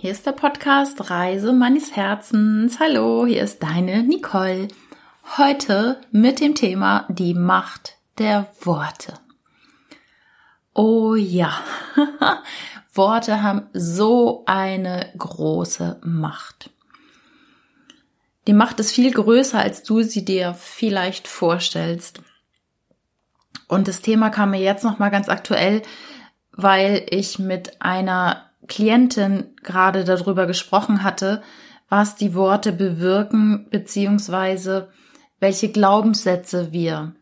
Hier ist der Podcast Reise meines Herzens. Hallo, hier ist deine Nicole. Heute mit dem Thema die Macht der Worte. Oh ja, Worte haben so eine große Macht. Die Macht ist viel größer, als du sie dir vielleicht vorstellst. Und das Thema kam mir jetzt noch mal ganz aktuell, weil ich mit einer Klientin gerade darüber gesprochen hatte, was die Worte bewirken, beziehungsweise welche Glaubenssätze wir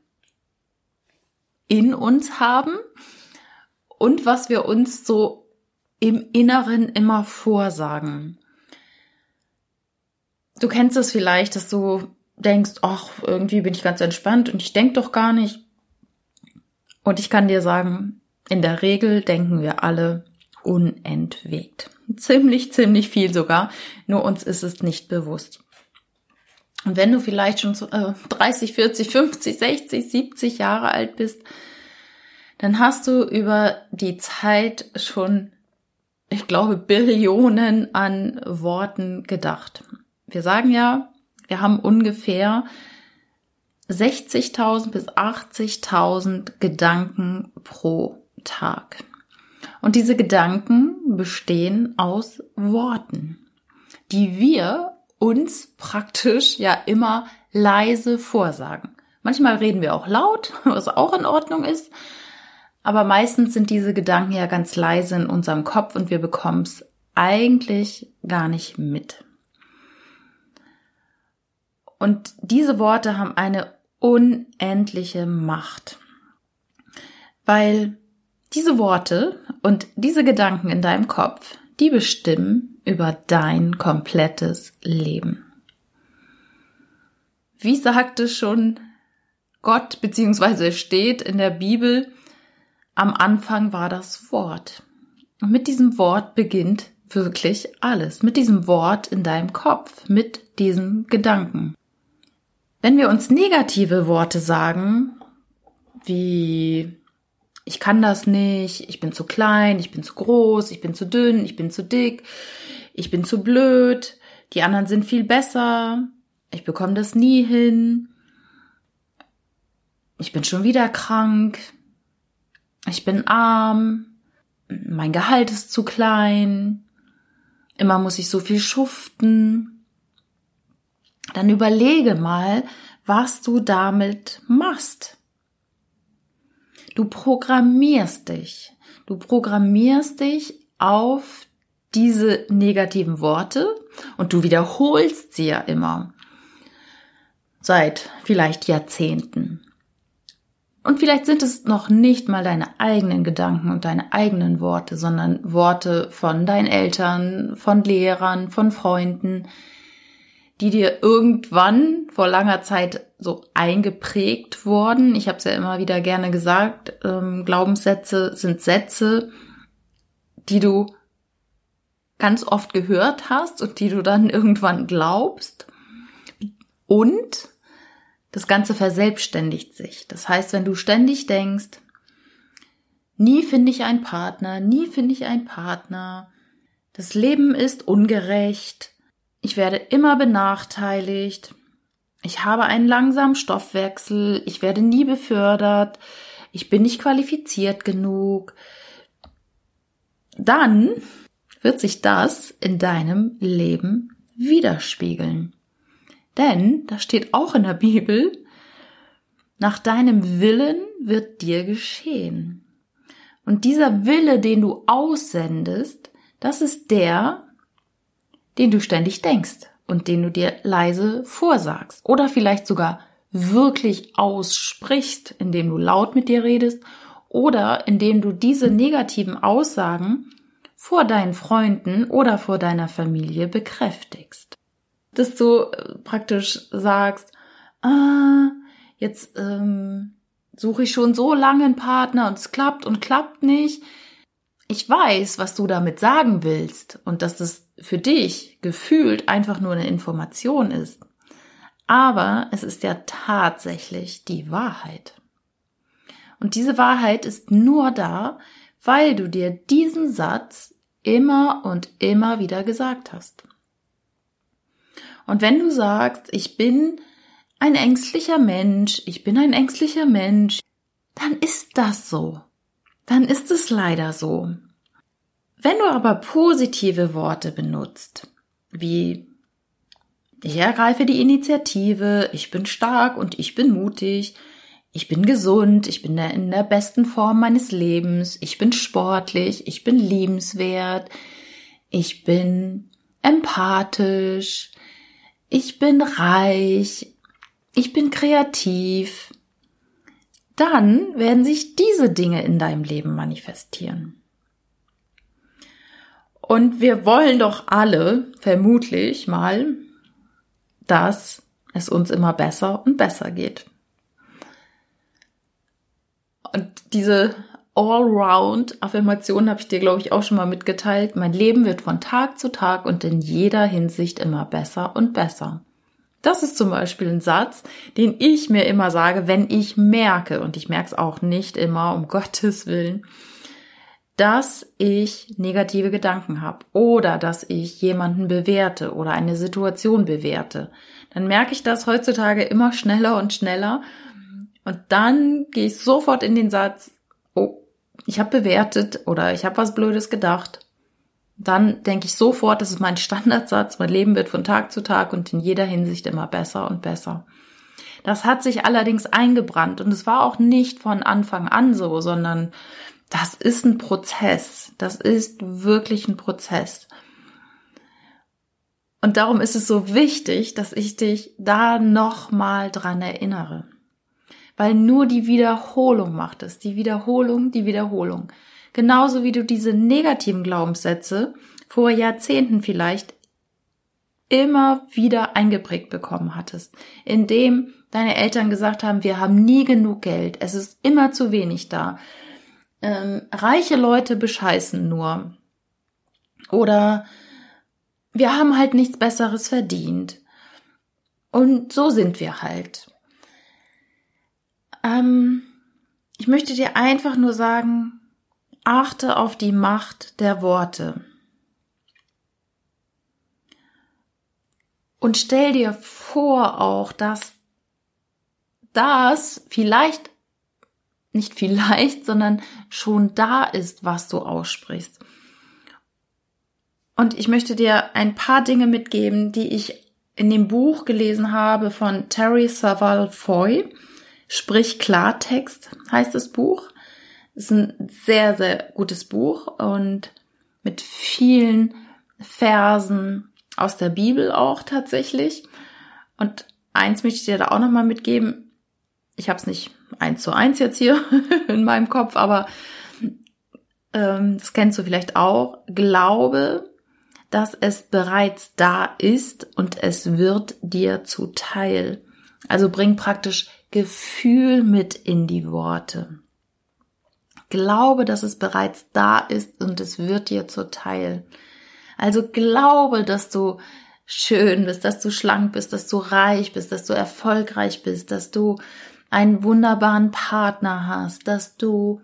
in uns haben und was wir uns so im Inneren immer vorsagen. Du kennst es vielleicht, dass du denkst, ach, irgendwie bin ich ganz entspannt und ich denk doch gar nicht. Und ich kann dir sagen, in der Regel denken wir alle unentwegt. Ziemlich, ziemlich viel sogar. Nur uns ist es nicht bewusst. Und wenn du vielleicht schon 30, 40, 50, 60, 70 Jahre alt bist, dann hast du über die Zeit schon, ich glaube, Billionen an Worten gedacht. Wir sagen ja, wir haben ungefähr 60.000 bis 80.000 Gedanken pro Tag. Und diese Gedanken bestehen aus Worten, die wir uns praktisch ja immer leise vorsagen. Manchmal reden wir auch laut, was auch in Ordnung ist, aber meistens sind diese Gedanken ja ganz leise in unserem Kopf und wir bekommen es eigentlich gar nicht mit. Und diese Worte haben eine unendliche Macht, weil diese Worte und diese Gedanken in deinem Kopf, die bestimmen über dein komplettes Leben. Wie sagte schon Gott, beziehungsweise steht in der Bibel, am Anfang war das Wort. Und mit diesem Wort beginnt wirklich alles. Mit diesem Wort in deinem Kopf, mit diesen Gedanken. Wenn wir uns negative Worte sagen, wie ich kann das nicht, ich bin zu klein, ich bin zu groß, ich bin zu dünn, ich bin zu dick, ich bin zu blöd, die anderen sind viel besser, ich bekomme das nie hin, ich bin schon wieder krank, ich bin arm, mein Gehalt ist zu klein, immer muss ich so viel schuften. Dann überlege mal, was du damit machst. Du programmierst dich. Du programmierst dich auf diese negativen Worte und du wiederholst sie ja immer. Seit vielleicht Jahrzehnten. Und vielleicht sind es noch nicht mal deine eigenen Gedanken und deine eigenen Worte, sondern Worte von deinen Eltern, von Lehrern, von Freunden, die dir irgendwann vor langer Zeit so eingeprägt worden. Ich habe es ja immer wieder gerne gesagt, ähm, Glaubenssätze sind Sätze, die du ganz oft gehört hast und die du dann irgendwann glaubst. Und das Ganze verselbstständigt sich. Das heißt, wenn du ständig denkst, nie finde ich einen Partner, nie finde ich einen Partner, das Leben ist ungerecht, ich werde immer benachteiligt. Ich habe einen langsamen Stoffwechsel. Ich werde nie befördert. Ich bin nicht qualifiziert genug. Dann wird sich das in deinem Leben widerspiegeln. Denn, da steht auch in der Bibel, nach deinem Willen wird dir geschehen. Und dieser Wille, den du aussendest, das ist der, den du ständig denkst und den du dir leise vorsagst oder vielleicht sogar wirklich aussprichst, indem du laut mit dir redest oder indem du diese negativen Aussagen vor deinen Freunden oder vor deiner Familie bekräftigst. Dass du äh, praktisch sagst, ah, jetzt ähm, suche ich schon so lange einen Partner und es klappt und klappt nicht. Ich weiß, was du damit sagen willst und dass es für dich gefühlt einfach nur eine Information ist. Aber es ist ja tatsächlich die Wahrheit. Und diese Wahrheit ist nur da, weil du dir diesen Satz immer und immer wieder gesagt hast. Und wenn du sagst, ich bin ein ängstlicher Mensch, ich bin ein ängstlicher Mensch, dann ist das so. Dann ist es leider so. Wenn du aber positive Worte benutzt, wie ich ergreife die Initiative, ich bin stark und ich bin mutig, ich bin gesund, ich bin in der besten Form meines Lebens, ich bin sportlich, ich bin liebenswert, ich bin empathisch, ich bin reich, ich bin kreativ, dann werden sich diese Dinge in deinem Leben manifestieren. Und wir wollen doch alle, vermutlich mal, dass es uns immer besser und besser geht. Und diese Allround-Affirmation habe ich dir, glaube ich, auch schon mal mitgeteilt. Mein Leben wird von Tag zu Tag und in jeder Hinsicht immer besser und besser. Das ist zum Beispiel ein Satz, den ich mir immer sage, wenn ich merke, und ich merke es auch nicht immer, um Gottes Willen, dass ich negative Gedanken habe oder dass ich jemanden bewerte oder eine Situation bewerte. Dann merke ich das heutzutage immer schneller und schneller und dann gehe ich sofort in den Satz, oh, ich habe bewertet oder ich habe was Blödes gedacht. Dann denke ich sofort, das ist mein Standardsatz, mein Leben wird von Tag zu Tag und in jeder Hinsicht immer besser und besser. Das hat sich allerdings eingebrannt und es war auch nicht von Anfang an so, sondern das ist ein Prozess. Das ist wirklich ein Prozess. Und darum ist es so wichtig, dass ich dich da nochmal dran erinnere weil nur die Wiederholung macht es. Die Wiederholung, die Wiederholung. Genauso wie du diese negativen Glaubenssätze vor Jahrzehnten vielleicht immer wieder eingeprägt bekommen hattest, indem deine Eltern gesagt haben, wir haben nie genug Geld, es ist immer zu wenig da. Ähm, reiche Leute bescheißen nur. Oder wir haben halt nichts Besseres verdient. Und so sind wir halt. Ähm, ich möchte dir einfach nur sagen, achte auf die Macht der Worte. Und stell dir vor auch, dass das vielleicht, nicht vielleicht, sondern schon da ist, was du aussprichst. Und ich möchte dir ein paar Dinge mitgeben, die ich in dem Buch gelesen habe von Terry Savall Foy. Sprich Klartext heißt das Buch. Es ist ein sehr, sehr gutes Buch und mit vielen Versen aus der Bibel auch tatsächlich. Und eins möchte ich dir da auch nochmal mitgeben. Ich habe es nicht eins zu eins jetzt hier in meinem Kopf, aber ähm, das kennst du vielleicht auch. Glaube, dass es bereits da ist und es wird dir zuteil. Also bring praktisch Gefühl mit in die Worte. Glaube, dass es bereits da ist und es wird dir zuteil. Also glaube, dass du schön bist, dass du schlank bist, dass du reich bist, dass du erfolgreich bist, dass du einen wunderbaren Partner hast, dass du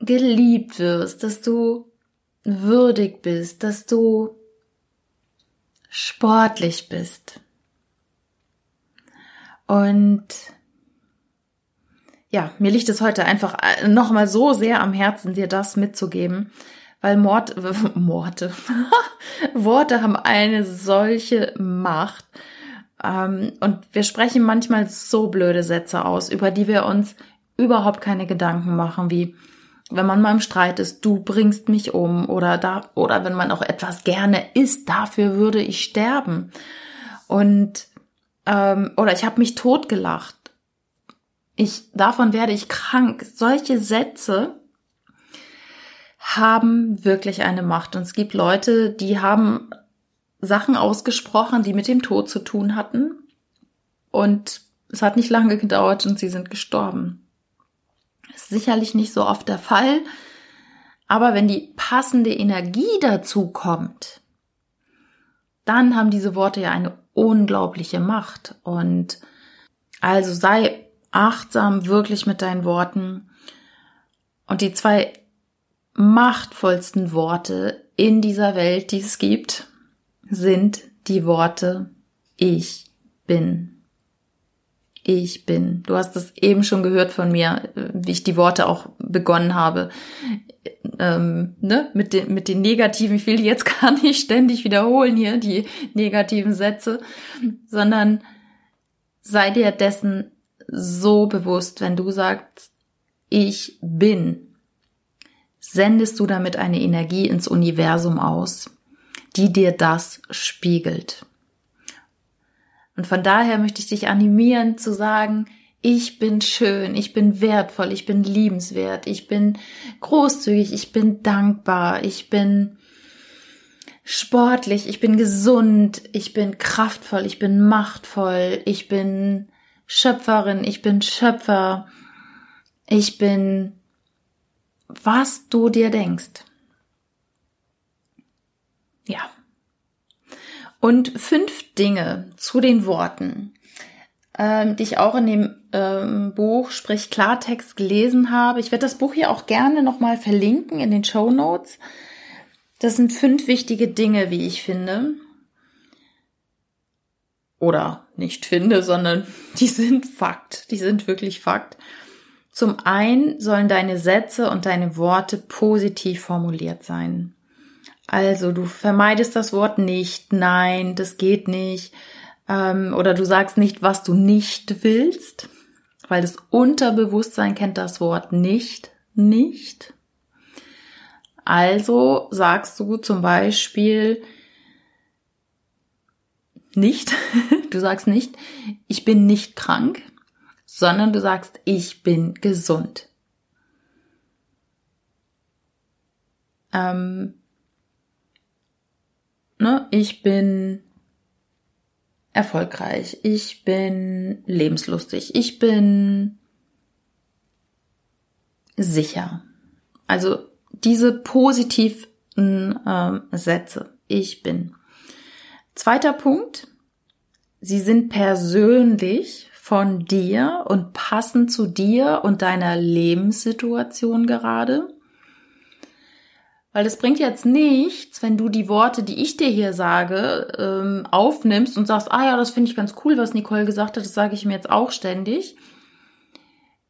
geliebt wirst, dass du würdig bist, dass du sportlich bist. Und ja, mir liegt es heute einfach äh, nochmal so sehr am Herzen, dir das mitzugeben, weil Mord, Morte, Worte haben eine solche Macht. Ähm, und wir sprechen manchmal so blöde Sätze aus, über die wir uns überhaupt keine Gedanken machen, wie wenn man mal im Streit ist, du bringst mich um oder da, oder wenn man auch etwas gerne isst, dafür würde ich sterben. Und ähm, oder ich habe mich totgelacht. Ich, davon werde ich krank. Solche Sätze haben wirklich eine Macht. Und es gibt Leute, die haben Sachen ausgesprochen, die mit dem Tod zu tun hatten. Und es hat nicht lange gedauert und sie sind gestorben. ist sicherlich nicht so oft der Fall. Aber wenn die passende Energie dazu kommt, dann haben diese Worte ja eine unglaubliche Macht. Und also sei achtsam wirklich mit deinen Worten. Und die zwei machtvollsten Worte in dieser Welt, die es gibt, sind die Worte Ich bin. Ich bin. Du hast es eben schon gehört von mir, wie ich die Worte auch begonnen habe. Ähm, ne? mit, den, mit den negativen, ich will die jetzt gar nicht ständig wiederholen hier, die negativen Sätze, sondern sei dir dessen so bewusst, wenn du sagst, ich bin, sendest du damit eine Energie ins Universum aus, die dir das spiegelt. Und von daher möchte ich dich animieren zu sagen, ich bin schön, ich bin wertvoll, ich bin liebenswert, ich bin großzügig, ich bin dankbar, ich bin sportlich, ich bin gesund, ich bin kraftvoll, ich bin machtvoll, ich bin Schöpferin, ich bin Schöpfer, ich bin was du dir denkst. Ja. Und fünf Dinge zu den Worten, ähm, die ich auch in dem ähm, Buch Sprich Klartext gelesen habe. Ich werde das Buch hier auch gerne nochmal verlinken in den Show Notes. Das sind fünf wichtige Dinge, wie ich finde. Oder nicht finde, sondern die sind Fakt. Die sind wirklich Fakt. Zum einen sollen deine Sätze und deine Worte positiv formuliert sein. Also du vermeidest das Wort nicht, nein, das geht nicht. Ähm, oder du sagst nicht, was du nicht willst, weil das Unterbewusstsein kennt das Wort nicht, nicht. Also sagst du zum Beispiel nicht, du sagst nicht, ich bin nicht krank, sondern du sagst, ich bin gesund. Ähm, ne, ich bin erfolgreich, ich bin lebenslustig, ich bin sicher. Also diese positiven äh, Sätze, ich bin. Zweiter Punkt, sie sind persönlich von dir und passen zu dir und deiner Lebenssituation gerade. Weil es bringt jetzt nichts, wenn du die Worte, die ich dir hier sage, ähm, aufnimmst und sagst, ah ja, das finde ich ganz cool, was Nicole gesagt hat, das sage ich mir jetzt auch ständig.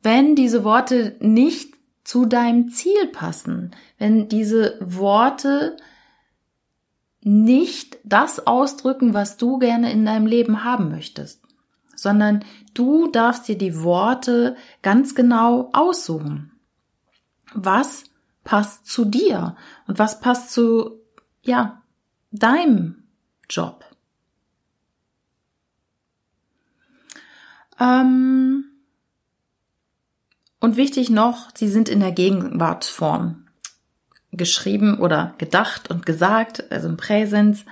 Wenn diese Worte nicht zu deinem Ziel passen, wenn diese Worte nicht das ausdrücken, was du gerne in deinem Leben haben möchtest sondern du darfst dir die Worte ganz genau aussuchen. Was passt zu dir und was passt zu, ja, deinem Job? Ähm und wichtig noch, sie sind in der Gegenwartsform geschrieben oder gedacht und gesagt, also im Präsens.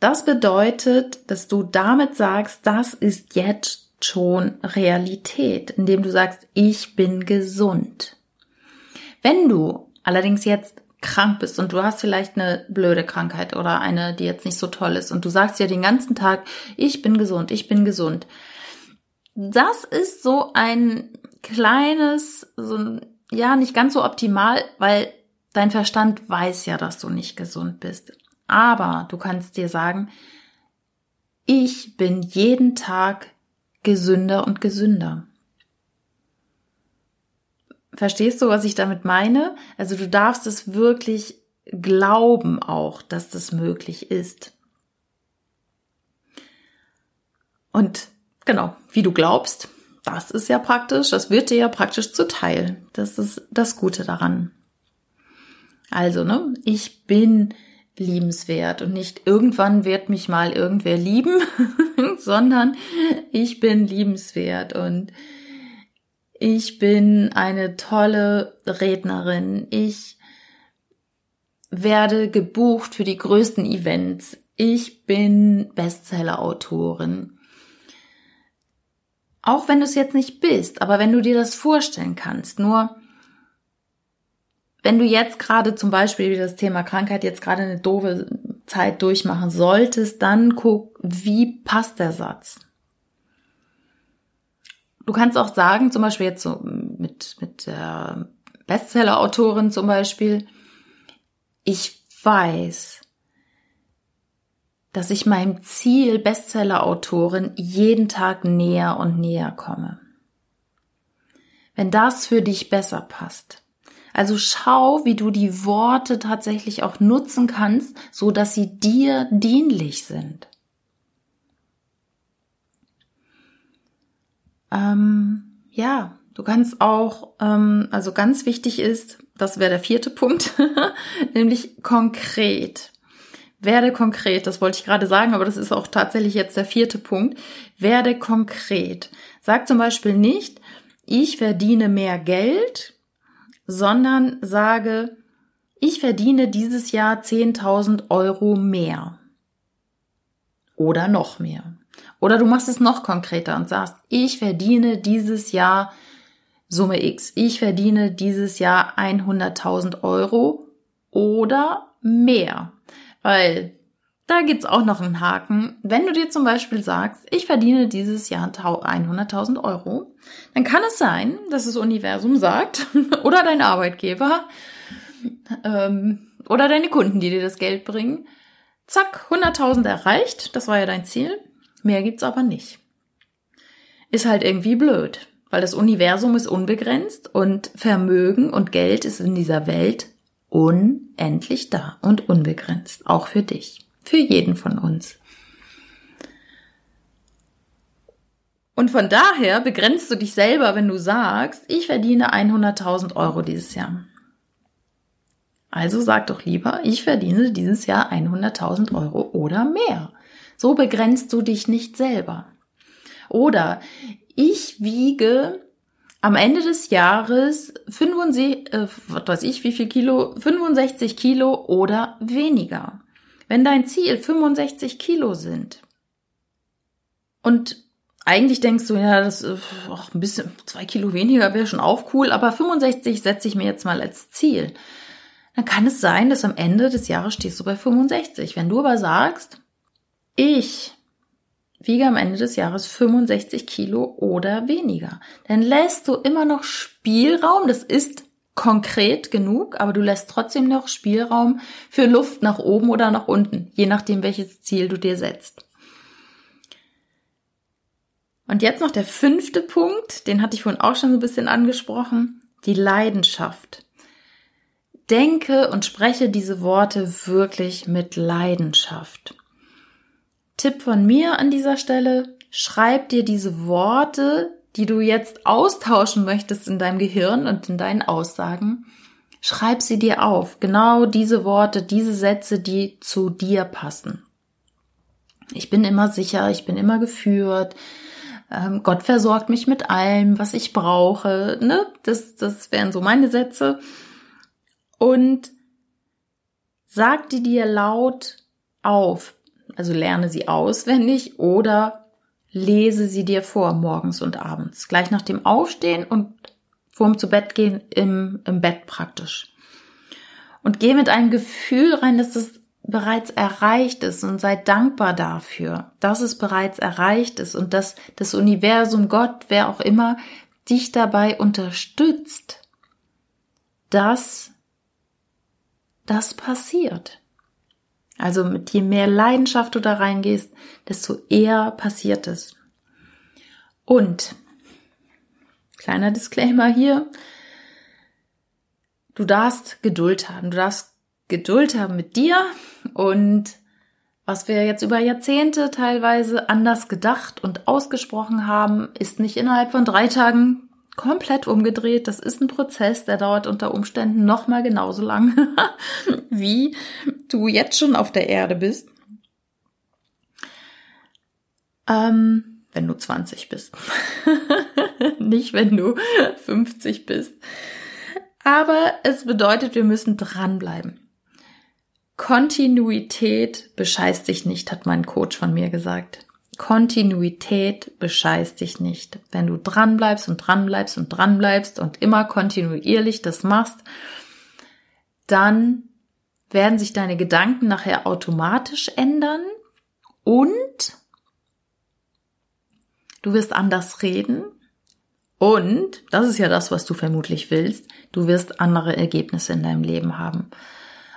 Das bedeutet, dass du damit sagst, das ist jetzt schon Realität, indem du sagst, ich bin gesund. Wenn du allerdings jetzt krank bist und du hast vielleicht eine blöde Krankheit oder eine, die jetzt nicht so toll ist und du sagst dir den ganzen Tag, ich bin gesund, ich bin gesund. Das ist so ein kleines, so, ja, nicht ganz so optimal, weil dein Verstand weiß ja, dass du nicht gesund bist. Aber du kannst dir sagen, ich bin jeden Tag gesünder und gesünder. Verstehst du, was ich damit meine? Also du darfst es wirklich glauben auch, dass das möglich ist. Und genau, wie du glaubst, das ist ja praktisch, das wird dir ja praktisch zuteil. Das ist das Gute daran. Also, ne, ich bin liebenswert und nicht irgendwann wird mich mal irgendwer lieben, sondern ich bin liebenswert und ich bin eine tolle Rednerin. Ich werde gebucht für die größten Events. Ich bin Bestseller-Autorin. Auch wenn du es jetzt nicht bist, aber wenn du dir das vorstellen kannst, nur wenn du jetzt gerade zum Beispiel wie das Thema Krankheit jetzt gerade eine doofe Zeit durchmachen solltest, dann guck, wie passt der Satz. Du kannst auch sagen, zum Beispiel jetzt so mit, mit der Bestseller-Autorin zum Beispiel, ich weiß, dass ich meinem Ziel Bestseller-Autorin jeden Tag näher und näher komme. Wenn das für dich besser passt. Also schau, wie du die Worte tatsächlich auch nutzen kannst, so dass sie dir dienlich sind. Ähm, ja, du kannst auch, ähm, also ganz wichtig ist, das wäre der vierte Punkt, nämlich konkret. Werde konkret, das wollte ich gerade sagen, aber das ist auch tatsächlich jetzt der vierte Punkt. Werde konkret. Sag zum Beispiel nicht, ich verdiene mehr Geld, sondern sage, ich verdiene dieses Jahr 10.000 Euro mehr. Oder noch mehr. Oder du machst es noch konkreter und sagst, ich verdiene dieses Jahr Summe X. Ich verdiene dieses Jahr 100.000 Euro oder mehr. Weil da gibt's auch noch einen Haken. Wenn du dir zum Beispiel sagst, ich verdiene dieses Jahr 100.000 Euro, dann kann es sein, dass das Universum sagt oder dein Arbeitgeber ähm, oder deine Kunden, die dir das Geld bringen, zack, 100.000 erreicht, das war ja dein Ziel, mehr gibt's aber nicht. Ist halt irgendwie blöd, weil das Universum ist unbegrenzt und Vermögen und Geld ist in dieser Welt unendlich da und unbegrenzt, auch für dich. Für jeden von uns. Und von daher begrenzt du dich selber, wenn du sagst, ich verdiene 100.000 Euro dieses Jahr. Also sag doch lieber, ich verdiene dieses Jahr 100.000 Euro oder mehr. So begrenzt du dich nicht selber. Oder ich wiege am Ende des Jahres 65, äh, was weiß ich, wie viel Kilo, 65 Kilo oder weniger. Wenn dein Ziel 65 Kilo sind und eigentlich denkst du, ja, das ist ein bisschen, zwei Kilo weniger wäre schon auch cool, aber 65 setze ich mir jetzt mal als Ziel. Dann kann es sein, dass am Ende des Jahres stehst du bei 65. Wenn du aber sagst, ich wiege am Ende des Jahres 65 Kilo oder weniger, dann lässt du immer noch Spielraum. Das ist konkret genug, aber du lässt trotzdem noch Spielraum für Luft nach oben oder nach unten, je nachdem, welches Ziel du dir setzt. Und jetzt noch der fünfte Punkt, den hatte ich vorhin auch schon so ein bisschen angesprochen, die Leidenschaft. Denke und spreche diese Worte wirklich mit Leidenschaft. Tipp von mir an dieser Stelle, schreib dir diese Worte die du jetzt austauschen möchtest in deinem Gehirn und in deinen Aussagen, schreib sie dir auf. Genau diese Worte, diese Sätze, die zu dir passen. Ich bin immer sicher, ich bin immer geführt. Ähm, Gott versorgt mich mit allem, was ich brauche. Ne? Das, das wären so meine Sätze. Und sag die dir laut auf. Also lerne sie auswendig oder lese sie dir vor, morgens und abends. Gleich nach dem Aufstehen und vorm zu Bett gehen im, im Bett praktisch. Und geh mit einem Gefühl rein, dass das bereits erreicht ist und sei dankbar dafür, dass es bereits erreicht ist und dass das Universum, Gott, wer auch immer, dich dabei unterstützt, dass das passiert. Also mit je mehr Leidenschaft du da reingehst, desto eher passiert es. Und kleiner Disclaimer hier, du darfst Geduld haben. Du darfst Geduld haben mit dir und was wir jetzt über Jahrzehnte teilweise anders gedacht und ausgesprochen haben, ist nicht innerhalb von drei Tagen komplett umgedreht. Das ist ein Prozess, der dauert unter Umständen noch mal genauso lang, wie du jetzt schon auf der Erde bist. Ähm, wenn du 20 bist. Nicht, wenn du 50 bist. Aber es bedeutet, wir müssen dranbleiben. Kontinuität bescheißt dich nicht, hat mein Coach von mir gesagt. Kontinuität bescheißt dich nicht. Wenn du dranbleibst und dranbleibst und dranbleibst und immer kontinuierlich das machst, dann werden sich deine Gedanken nachher automatisch ändern und du wirst anders reden Und, das ist ja das, was du vermutlich willst, du wirst andere Ergebnisse in deinem Leben haben.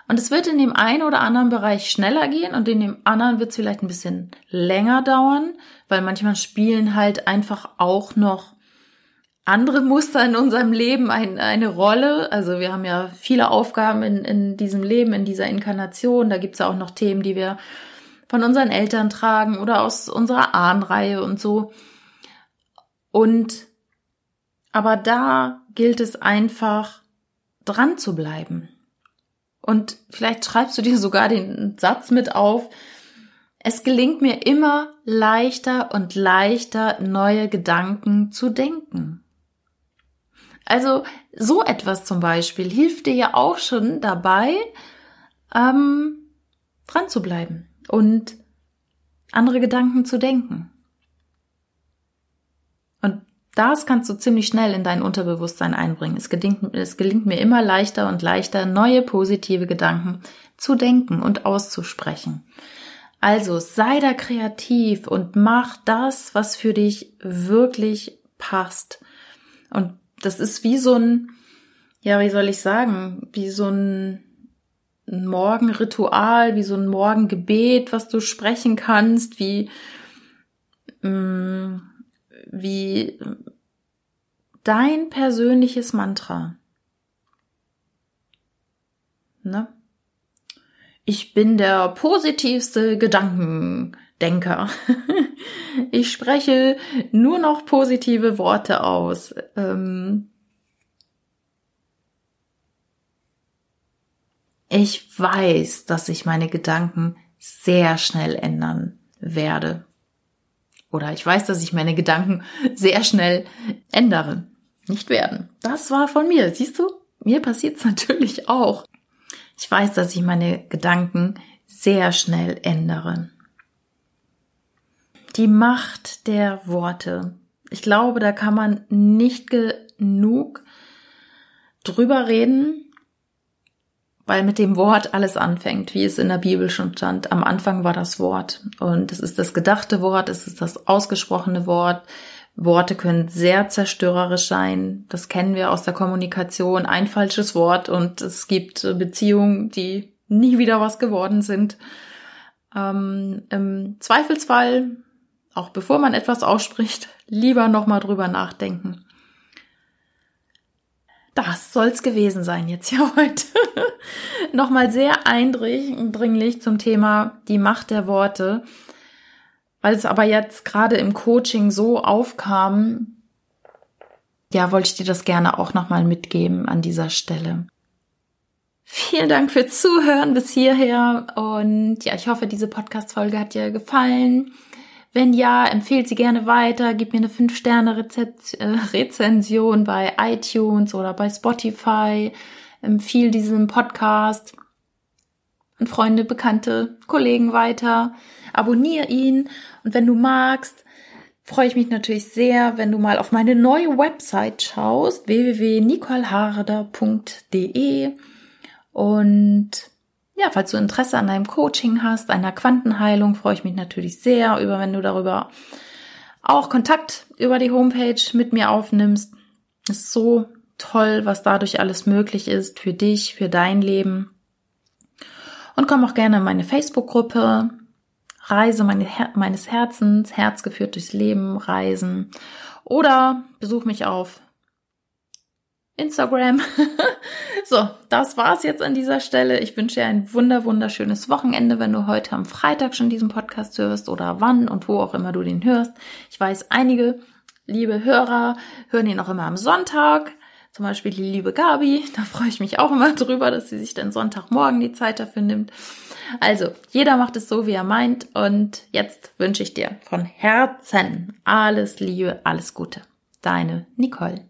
Und es wird in dem einen oder anderen Bereich schneller gehen und in dem anderen wird es vielleicht ein bisschen länger dauern, weil manchmal spielen halt einfach auch noch andere Muster in unserem Leben ein, eine Rolle. Also wir haben ja viele Aufgaben in, in diesem Leben, in dieser Inkarnation. Da gibt's ja auch noch Themen, die wir von unseren Eltern tragen oder aus unserer Ahnenreihe und so. Und aber da gilt es einfach dran zu bleiben. Und vielleicht schreibst du dir sogar den Satz mit auf. Es gelingt mir immer leichter und leichter, neue Gedanken zu denken. Also so etwas zum Beispiel hilft dir ja auch schon dabei, ähm, dran zu bleiben und andere Gedanken zu denken. Das kannst du ziemlich schnell in dein Unterbewusstsein einbringen. Es gelingt, es gelingt mir immer leichter und leichter, neue positive Gedanken zu denken und auszusprechen. Also sei da kreativ und mach das, was für dich wirklich passt. Und das ist wie so ein, ja, wie soll ich sagen, wie so ein Morgenritual, wie so ein Morgengebet, was du sprechen kannst, wie, mm, wie dein persönliches Mantra. Ne? Ich bin der positivste Gedankendenker. Ich spreche nur noch positive Worte aus. Ähm ich weiß, dass sich meine Gedanken sehr schnell ändern werde. Oder ich weiß, dass ich meine Gedanken sehr schnell ändere. Nicht werden. Das war von mir. Siehst du? Mir passiert es natürlich auch. Ich weiß, dass ich meine Gedanken sehr schnell ändere die Macht der Worte. Ich glaube, da kann man nicht genug drüber reden, weil mit dem Wort alles anfängt, wie es in der Bibel schon stand. Am Anfang war das Wort und es ist das gedachte Wort, es ist das ausgesprochene Wort. Worte können sehr zerstörerisch sein. Das kennen wir aus der Kommunikation. Ein falsches Wort und es gibt Beziehungen, die nie wieder was geworden sind. Ähm, Im Zweifelsfall auch bevor man etwas ausspricht, lieber nochmal drüber nachdenken. Das soll's gewesen sein jetzt ja heute. nochmal sehr eindringlich zum Thema die Macht der Worte, weil es aber jetzt gerade im Coaching so aufkam, ja, wollte ich dir das gerne auch nochmal mitgeben an dieser Stelle. Vielen Dank für Zuhören bis hierher und ja, ich hoffe, diese Podcast-Folge hat dir gefallen. Wenn ja, empfehlt sie gerne weiter, gib mir eine 5-Sterne-Rezension äh, bei iTunes oder bei Spotify, empfiehl diesen Podcast an Freunde, Bekannte, Kollegen weiter, abonniere ihn und wenn du magst, freue ich mich natürlich sehr, wenn du mal auf meine neue Website schaust, www.nicoleharder.de und ja, falls du Interesse an einem Coaching hast, einer Quantenheilung, freue ich mich natürlich sehr über, wenn du darüber auch Kontakt über die Homepage mit mir aufnimmst. Ist so toll, was dadurch alles möglich ist für dich, für dein Leben. Und komm auch gerne in meine Facebook-Gruppe. Reise meines Herzens, Herz geführt durchs Leben, Reisen. Oder besuch mich auf Instagram. so, das war's jetzt an dieser Stelle. Ich wünsche dir ein wunder wunderschönes Wochenende, wenn du heute am Freitag schon diesen Podcast hörst oder wann und wo auch immer du den hörst. Ich weiß, einige liebe Hörer hören ihn auch immer am Sonntag. Zum Beispiel die liebe Gabi. Da freue ich mich auch immer drüber, dass sie sich dann Sonntagmorgen die Zeit dafür nimmt. Also, jeder macht es so, wie er meint. Und jetzt wünsche ich dir von Herzen alles Liebe, alles Gute. Deine Nicole.